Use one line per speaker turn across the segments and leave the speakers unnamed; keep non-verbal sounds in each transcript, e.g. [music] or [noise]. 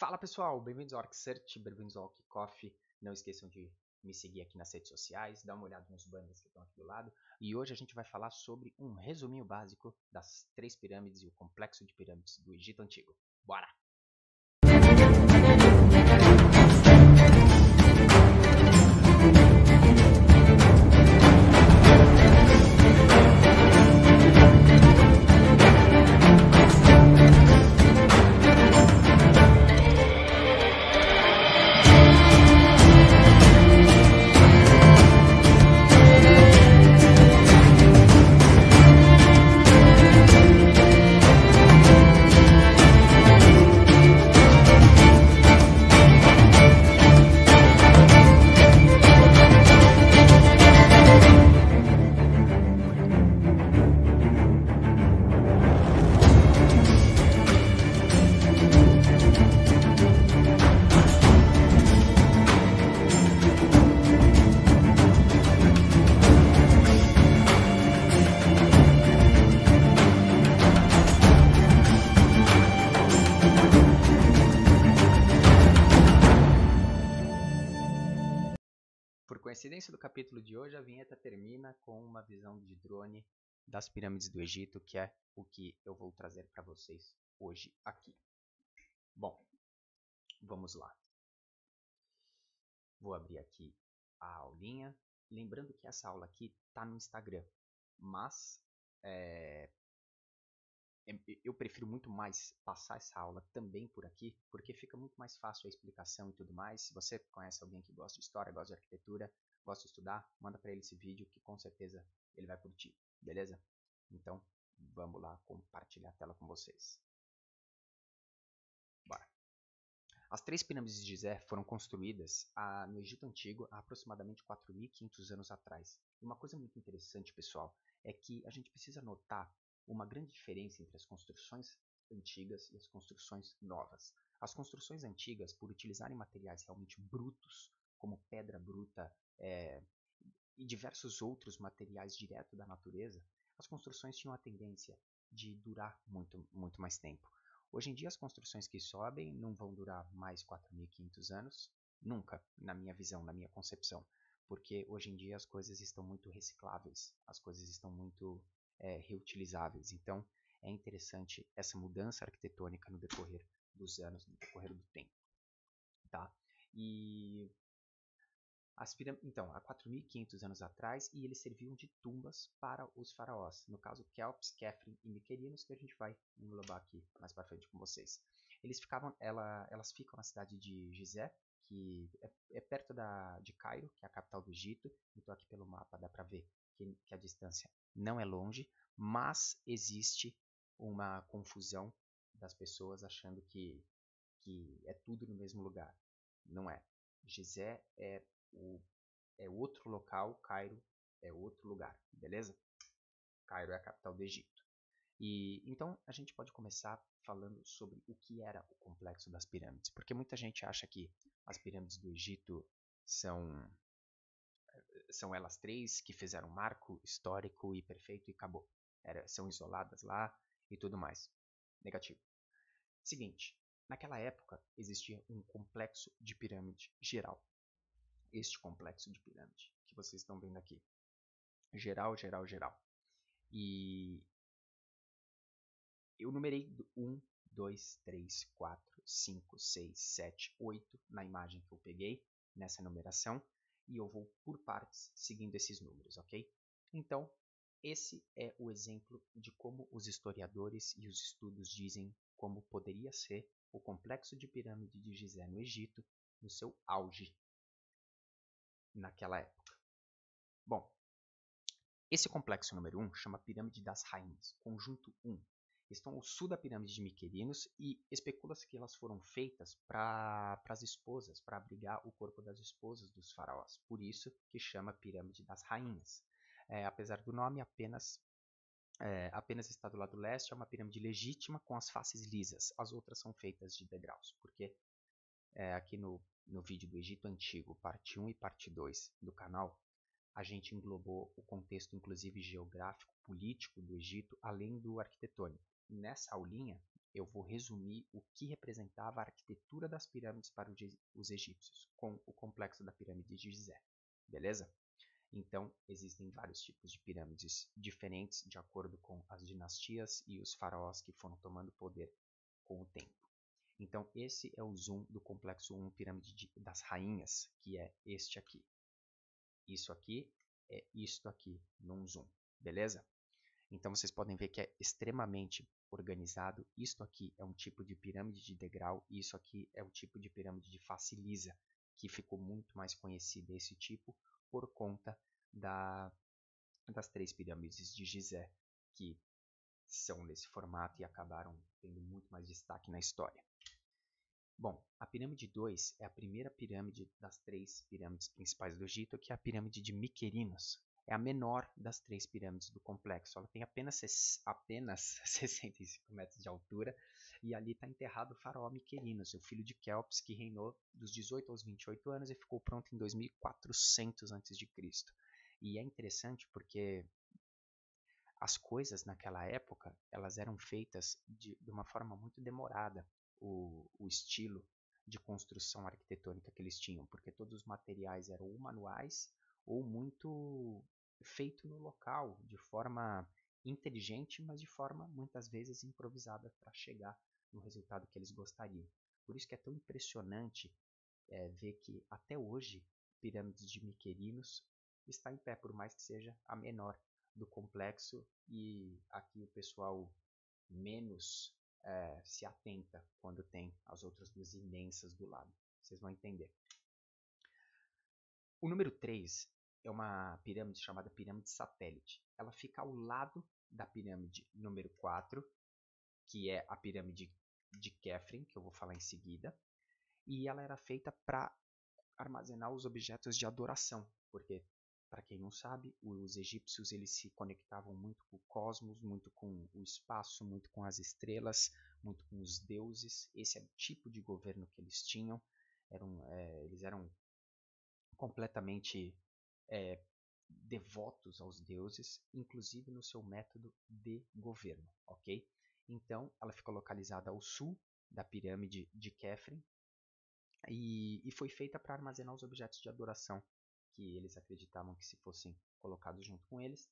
Fala pessoal, bem-vindos ao ArcSearch, bem-vindos ao Kickoff. Não esqueçam de me seguir aqui nas redes sociais, dar uma olhada nos banners que estão aqui do lado. E hoje a gente vai falar sobre um resuminho básico das três pirâmides e o complexo de pirâmides do Egito Antigo. Bora! Coincidência do capítulo de hoje, a vinheta termina com uma visão de drone das pirâmides do Egito, que é o que eu vou trazer para vocês hoje aqui. Bom, vamos lá. Vou abrir aqui a aulinha. Lembrando que essa aula aqui está no Instagram, mas é, eu prefiro muito mais passar essa aula também por aqui, porque fica muito mais fácil a explicação e tudo mais. Se você conhece alguém que gosta de história, gosta de arquitetura, gosta de estudar, manda para ele esse vídeo que com certeza ele vai curtir, beleza? Então, vamos lá compartilhar a tela com vocês. Bora. As três pirâmides de Gizé foram construídas ah, no Egito Antigo há aproximadamente 4.500 anos atrás. E uma coisa muito interessante, pessoal, é que a gente precisa notar uma grande diferença entre as construções antigas e as construções novas. As construções antigas, por utilizarem materiais realmente brutos, como pedra bruta é, e diversos outros materiais direto da natureza, as construções tinham a tendência de durar muito, muito mais tempo. Hoje em dia, as construções que sobem não vão durar mais 4.500 anos, nunca, na minha visão, na minha concepção, porque hoje em dia as coisas estão muito recicláveis, as coisas estão muito é, reutilizáveis. Então, é interessante essa mudança arquitetônica no decorrer dos anos, no decorrer do tempo. Tá? E então, há 4.500 anos atrás, e eles serviam de tumbas para os faraós. No caso, Kelps, Kefren e Miquerinos, que a gente vai englobar aqui mais para frente com vocês. Eles ficavam, ela, elas ficam na cidade de Gizé, que é, é, perto da, de Cairo, que é a capital do Egito. Então, aqui pelo mapa dá para ver que, que a distância não é longe, mas existe uma confusão das pessoas achando que, que é tudo no mesmo lugar. Não é. Gizé é o, é outro local, Cairo é outro lugar, beleza? Cairo é a capital do Egito. E então a gente pode começar falando sobre o que era o complexo das pirâmides, porque muita gente acha que as pirâmides do Egito são são elas três que fizeram um marco histórico e perfeito e acabou. Era, são isoladas lá e tudo mais. Negativo. Seguinte, naquela época existia um complexo de pirâmide geral este complexo de pirâmide que vocês estão vendo aqui. Geral, geral, geral. E eu numerei 1, 2, 3, 4, 5, 6, 7, 8 na imagem que eu peguei nessa numeração e eu vou por partes seguindo esses números, ok? Então, esse é o exemplo de como os historiadores e os estudos dizem como poderia ser o complexo de pirâmide de Gizé no Egito no seu auge naquela época. Bom, esse complexo número 1 um chama Pirâmide das Rainhas, conjunto 1. Estão ao sul da pirâmide de Miquerinos e especula-se que elas foram feitas para as esposas, para abrigar o corpo das esposas dos faraós. Por isso que chama Pirâmide das Rainhas. É, apesar do nome, apenas é, apenas está do lado leste, é uma pirâmide legítima com as faces lisas. As outras são feitas de degraus, porque é, aqui no no vídeo do Egito Antigo, parte 1 e parte 2 do canal, a gente englobou o contexto inclusive geográfico, político do Egito, além do arquitetônico. Nessa aulinha, eu vou resumir o que representava a arquitetura das pirâmides para os egípcios, com o complexo da pirâmide de Gizé. Beleza? Então, existem vários tipos de pirâmides diferentes de acordo com as dinastias e os faraós que foram tomando poder com o tempo. Então, esse é o zoom do complexo 1 pirâmide de, das rainhas, que é este aqui. Isso aqui é isto aqui num zoom, beleza? Então vocês podem ver que é extremamente organizado. Isto aqui é um tipo de pirâmide de degrau e isso aqui é o tipo de pirâmide de face lisa, que ficou muito mais conhecido esse tipo por conta da, das três pirâmides de Gizé, que são nesse formato e acabaram tendo muito mais destaque na história. Bom, a pirâmide 2 é a primeira pirâmide das três pirâmides principais do Egito, que é a pirâmide de Miquerinos, é a menor das três pirâmides do complexo. Ela tem apenas, apenas [laughs] 65 metros de altura e ali está enterrado o faraó Miquerinos, o filho de Kelps, que reinou dos 18 aos 28 anos e ficou pronto em 2400 a.C. E é interessante porque as coisas naquela época elas eram feitas de, de uma forma muito demorada, o, o estilo de construção arquitetônica que eles tinham, porque todos os materiais eram ou manuais ou muito feito no local, de forma inteligente, mas de forma muitas vezes improvisada para chegar no resultado que eles gostariam. Por isso que é tão impressionante é, ver que até hoje pirâmides de Miquerinos está em pé, por mais que seja a menor do complexo e aqui o pessoal menos é, se atenta quando tem as outras duas imensas do lado. Vocês vão entender. O número 3 é uma pirâmide chamada pirâmide satélite. Ela fica ao lado da pirâmide número 4, que é a pirâmide de Kefren, que eu vou falar em seguida. E ela era feita para armazenar os objetos de adoração, porque para quem não sabe, os egípcios eles se conectavam muito com o cosmos, muito com o espaço, muito com as estrelas, muito com os deuses. Esse é o tipo de governo que eles tinham. Eram, é, eles eram completamente é, devotos aos deuses, inclusive no seu método de governo, ok? Então, ela ficou localizada ao sul da pirâmide de Kefren e, e foi feita para armazenar os objetos de adoração que eles acreditavam que se fossem colocados junto com eles,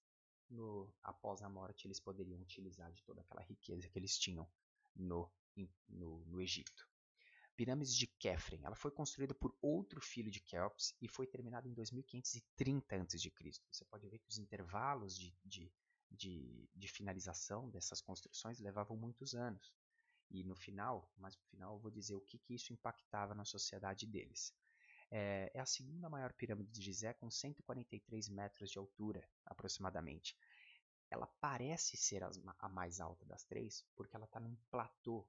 no, após a morte eles poderiam utilizar de toda aquela riqueza que eles tinham no, no, no Egito. Pirâmides de Kefren. Ela foi construída por outro filho de Kelps e foi terminada em 2530 a.C. Você pode ver que os intervalos de, de, de, de, finalização dessas construções levavam muitos anos. E no final, mais no final, eu vou dizer o que, que isso impactava na sociedade deles. É, é a segunda maior pirâmide de Gizé, com 143 metros de altura, aproximadamente. Ela parece ser a mais alta das três, porque ela está num platô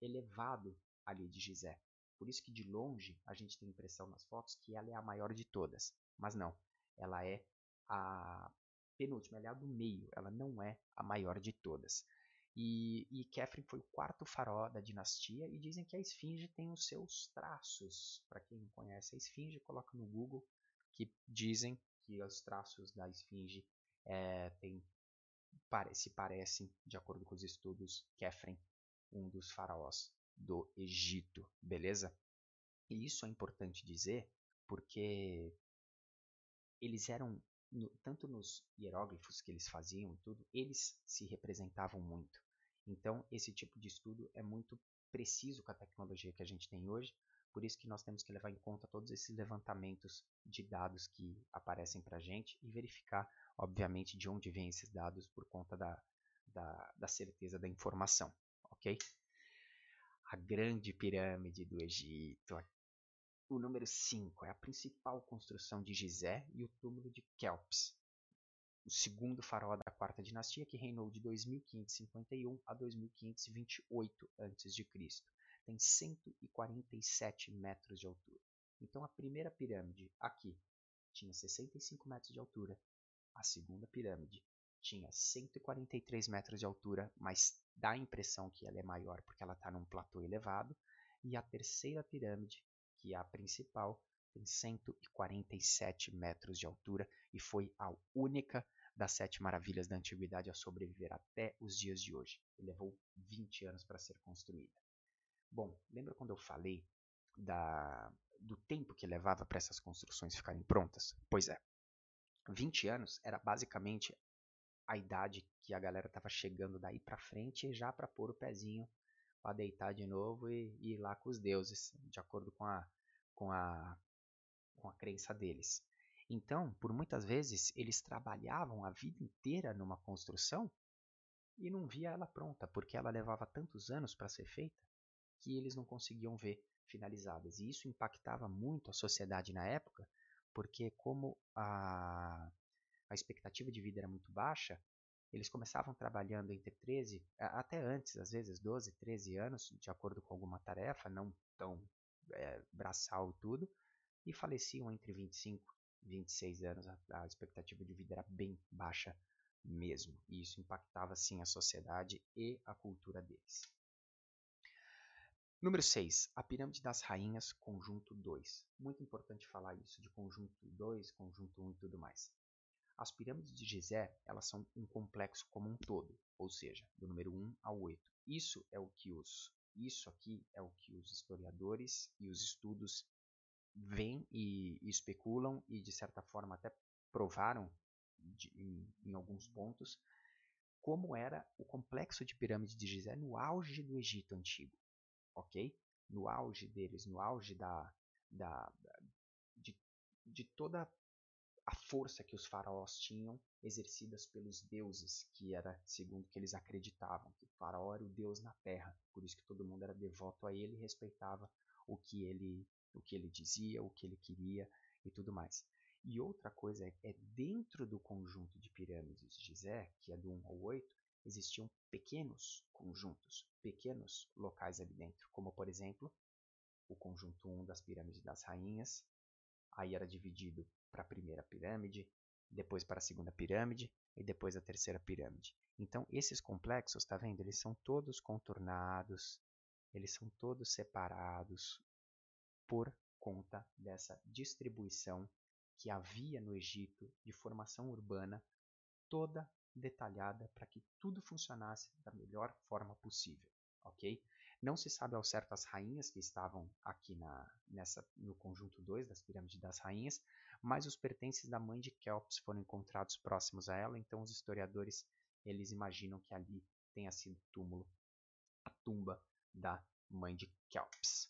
elevado ali de Gizé. Por isso que de longe a gente tem a impressão nas fotos que ela é a maior de todas. Mas não, ela é a penúltima, ela é a do meio, ela não é a maior de todas. E, e Kefren foi o quarto faraó da dinastia e dizem que a esfinge tem os seus traços. Para quem não conhece a esfinge, coloca no Google que dizem que os traços da esfinge é, tem, se parecem, de acordo com os estudos, Kefren, um dos faraós do Egito, beleza? E isso é importante dizer porque eles eram, no, tanto nos hieróglifos que eles faziam tudo, eles se representavam muito. Então, esse tipo de estudo é muito preciso com a tecnologia que a gente tem hoje, por isso que nós temos que levar em conta todos esses levantamentos de dados que aparecem para a gente e verificar, obviamente, de onde vêm esses dados por conta da, da, da certeza da informação, ok? a Grande Pirâmide do Egito. O número 5 é a principal construção de Gizé e o túmulo de Kelps, o segundo faraó da quarta dinastia que reinou de 2551 a 2528 a.C. Tem 147 metros de altura. Então a primeira pirâmide aqui tinha 65 metros de altura, a segunda pirâmide tinha 143 metros de altura, mas dá a impressão que ela é maior porque ela está num platô elevado. E a terceira pirâmide, que é a principal, tem 147 metros de altura e foi a única das sete maravilhas da antiguidade a sobreviver até os dias de hoje. E levou 20 anos para ser construída. Bom, lembra quando eu falei da, do tempo que levava para essas construções ficarem prontas? Pois é, 20 anos era basicamente a idade que a galera estava chegando daí para frente já para pôr o pezinho para deitar de novo e, e ir lá com os deuses, de acordo com a, com a, com a crença deles. Então, por muitas vezes, eles trabalhavam a vida inteira numa construção e não via ela pronta, porque ela levava tantos anos para ser feita que eles não conseguiam ver finalizadas. E isso impactava muito a sociedade na época, porque como a, a expectativa de vida era muito baixa, eles começavam trabalhando entre 13, até antes, às vezes 12, 13 anos, de acordo com alguma tarefa, não tão é, braçal e tudo, e faleciam entre 25 e 26 anos. A, a expectativa de vida era bem baixa mesmo, e isso impactava sim a sociedade e a cultura deles. Número 6. A Pirâmide das Rainhas, conjunto 2. Muito importante falar isso de conjunto 2, conjunto 1 e tudo mais. As pirâmides de Gizé, elas são um complexo como um todo, ou seja, do número 1 ao 8. Isso é o que os isso aqui é o que os historiadores e os estudos veem e, e especulam e de certa forma até provaram de, em, em alguns pontos como era o complexo de pirâmide de Gizé no auge do Egito antigo ok? No auge deles, no auge da, da, da de, de toda a força que os faraós tinham exercidas pelos deuses, que era segundo que eles acreditavam, que o faraó era o deus na terra, por isso que todo mundo era devoto a ele e respeitava o que ele, o que ele dizia, o que ele queria e tudo mais. E outra coisa é, é dentro do conjunto de pirâmides de Zé, que é do 1 ao 8, existiam pequenos conjuntos, pequenos locais ali dentro, como por exemplo o conjunto 1 das pirâmides das rainhas. Aí era dividido para a primeira pirâmide, depois para a segunda pirâmide e depois a terceira pirâmide. Então esses complexos, tá vendo? Eles são todos contornados, eles são todos separados por conta dessa distribuição que havia no Egito de formação urbana toda detalhada para que tudo funcionasse da melhor forma possível, ok? Não se sabe ao certo as rainhas que estavam aqui na, nessa, no conjunto 2 das pirâmides das rainhas, mas os pertences da mãe de Kelps foram encontrados próximos a ela, então os historiadores eles imaginam que ali tenha sido túmulo, a tumba da mãe de Kelps.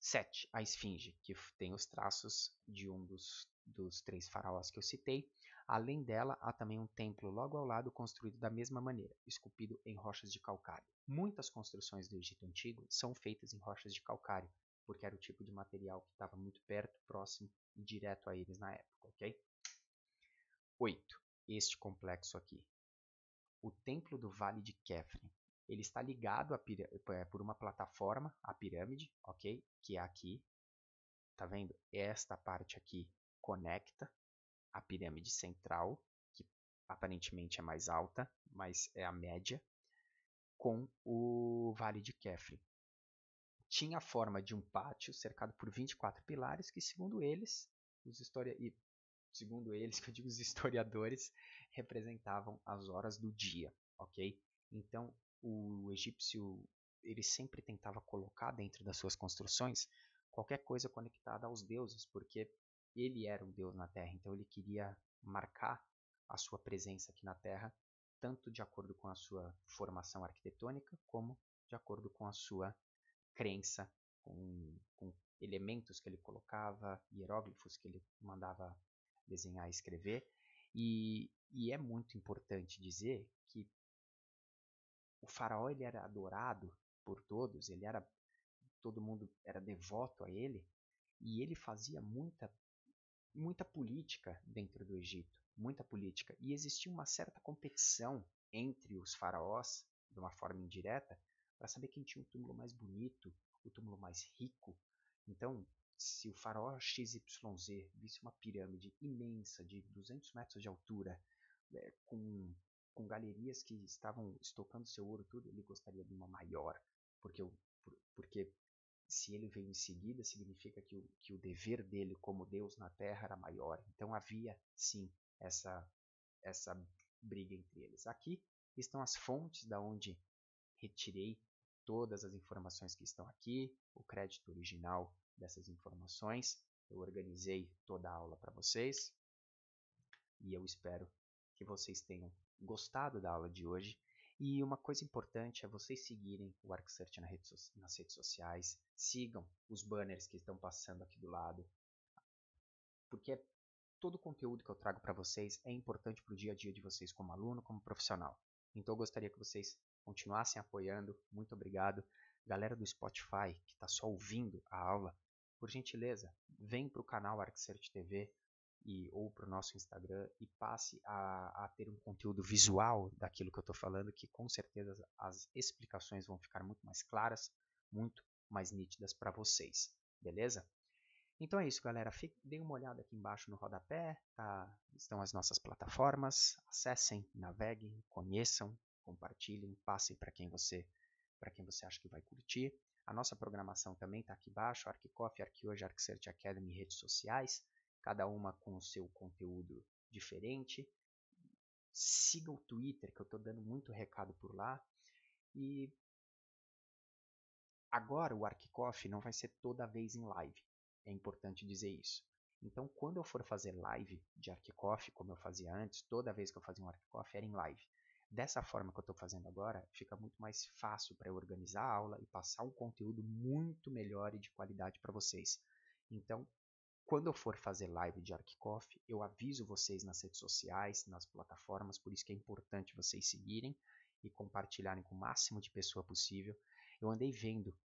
7. A esfinge, que tem os traços de um dos, dos três faraós que eu citei, Além dela, há também um templo logo ao lado construído da mesma maneira, esculpido em rochas de calcário. Muitas construções do Egito Antigo são feitas em rochas de calcário, porque era o tipo de material que estava muito perto, próximo e direto a eles na época, ok? 8. Este complexo aqui. O Templo do Vale de Kefren. Ele está ligado é, por uma plataforma à pirâmide, ok? Que é aqui. Tá vendo? Esta parte aqui conecta a pirâmide central, que aparentemente é mais alta, mas é a média, com o Vale de Kefri. Tinha a forma de um pátio cercado por 24 pilares que, segundo eles, os historia... e segundo eles, [laughs] que eu digo os historiadores, representavam as horas do dia, ok? Então, o egípcio ele sempre tentava colocar dentro das suas construções qualquer coisa conectada aos deuses, porque ele era um deus na Terra, então ele queria marcar a sua presença aqui na Terra, tanto de acordo com a sua formação arquitetônica, como de acordo com a sua crença, com, com elementos que ele colocava, hieróglifos que ele mandava desenhar e escrever. E, e é muito importante dizer que o faraó ele era adorado por todos, ele era todo mundo era devoto a ele, e ele fazia muita muita política dentro do Egito, muita política. E existia uma certa competição entre os faraós, de uma forma indireta, para saber quem tinha o túmulo mais bonito, o túmulo mais rico. Então, se o faraó XYZ visse uma pirâmide imensa de 200 metros de altura, é, com, com galerias que estavam estocando seu ouro tudo, ele gostaria de uma maior, porque, porque se ele veio em seguida, significa que o, que o dever dele como Deus na terra era maior. Então havia, sim, essa, essa briga entre eles. Aqui estão as fontes da onde retirei todas as informações que estão aqui, o crédito original dessas informações. Eu organizei toda a aula para vocês e eu espero que vocês tenham gostado da aula de hoje. E uma coisa importante é vocês seguirem o ArcSearch nas redes sociais, sigam os banners que estão passando aqui do lado, porque todo o conteúdo que eu trago para vocês é importante para o dia a dia de vocês como aluno, como profissional. Então eu gostaria que vocês continuassem apoiando. Muito obrigado. Galera do Spotify que está só ouvindo a aula, por gentileza, vem para o canal ArcSearch TV e, ou para o nosso Instagram e passe a, a, ter um conteúdo visual daquilo que eu estou falando, que com certeza as explicações vão ficar muito mais claras, muito mais nítidas para vocês. Beleza? Então é isso, galera. Fique, deem uma olhada aqui embaixo no rodapé. Tá? Estão as nossas plataformas. Acessem, naveguem, conheçam, compartilhem, passem para quem você para quem você acha que vai curtir. A nossa programação também está aqui embaixo, ArcCoffee, ArcHoje, ArcSearch Academy, redes sociais, cada uma com o seu conteúdo diferente. Siga o Twitter, que eu estou dando muito recado por lá. E agora o ArcCoffee não vai ser toda vez em live. É importante dizer isso. Então, quando eu for fazer live de ArcCoffee, como eu fazia antes, toda vez que eu fazia um ArcCoffee era em live. Dessa forma que eu estou fazendo agora, fica muito mais fácil para eu organizar a aula e passar um conteúdo muito melhor e de qualidade para vocês. Então, quando eu for fazer live de ArcCoffee, eu aviso vocês nas redes sociais, nas plataformas, por isso que é importante vocês seguirem e compartilharem com o máximo de pessoa possível. Eu andei vendo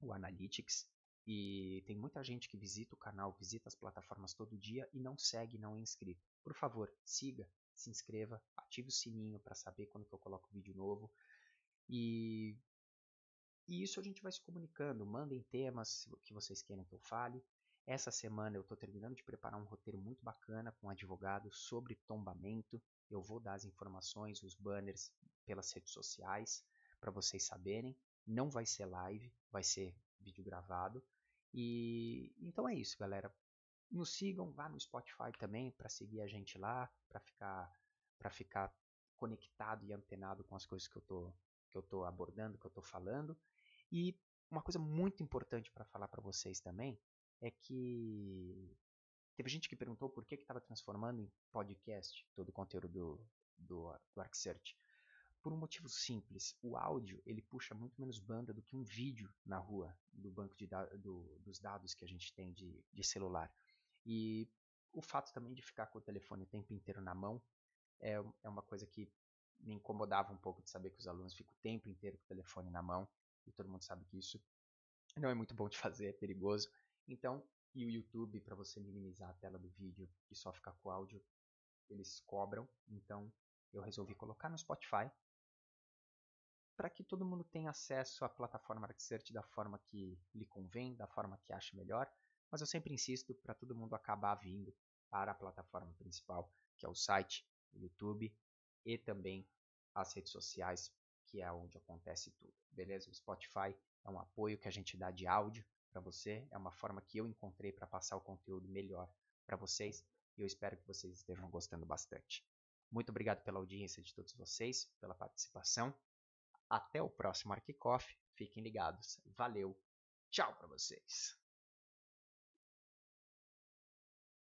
o Analytics e tem muita gente que visita o canal, visita as plataformas todo dia e não segue, não é inscrito. Por favor, siga, se inscreva, ative o sininho para saber quando que eu coloco vídeo novo. E, e isso a gente vai se comunicando. Mandem temas que vocês queiram que eu fale. Essa semana eu estou terminando de preparar um roteiro muito bacana com um advogado sobre tombamento. Eu vou dar as informações, os banners pelas redes sociais para vocês saberem. Não vai ser live, vai ser vídeo gravado. E então é isso, galera. Nos sigam, vá no Spotify também para seguir a gente lá, para ficar para ficar conectado e antenado com as coisas que eu tô que eu tô abordando, que eu tô falando. E uma coisa muito importante para falar para vocês também é que teve gente que perguntou por que estava transformando em podcast todo o conteúdo do, do, do ArcSearch. Por um motivo simples, o áudio ele puxa muito menos banda do que um vídeo na rua do banco de da do, dos dados que a gente tem de, de celular. E o fato também de ficar com o telefone o tempo inteiro na mão é, é uma coisa que me incomodava um pouco de saber que os alunos ficam o tempo inteiro com o telefone na mão e todo mundo sabe que isso não é muito bom de fazer, é perigoso. Então, e o YouTube, para você minimizar a tela do vídeo e só ficar com o áudio, eles cobram. Então, eu resolvi colocar no Spotify para que todo mundo tenha acesso à plataforma ArcSearch da forma que lhe convém, da forma que acha melhor, mas eu sempre insisto para todo mundo acabar vindo para a plataforma principal, que é o site, o YouTube e também as redes sociais, que é onde acontece tudo. Beleza? O Spotify é um apoio que a gente dá de áudio para você, é uma forma que eu encontrei para passar o conteúdo melhor para vocês e eu espero que vocês estejam gostando bastante. Muito obrigado pela audiência de todos vocês, pela participação até o próximo Arquicoff. Fiquem ligados. Valeu. Tchau para vocês.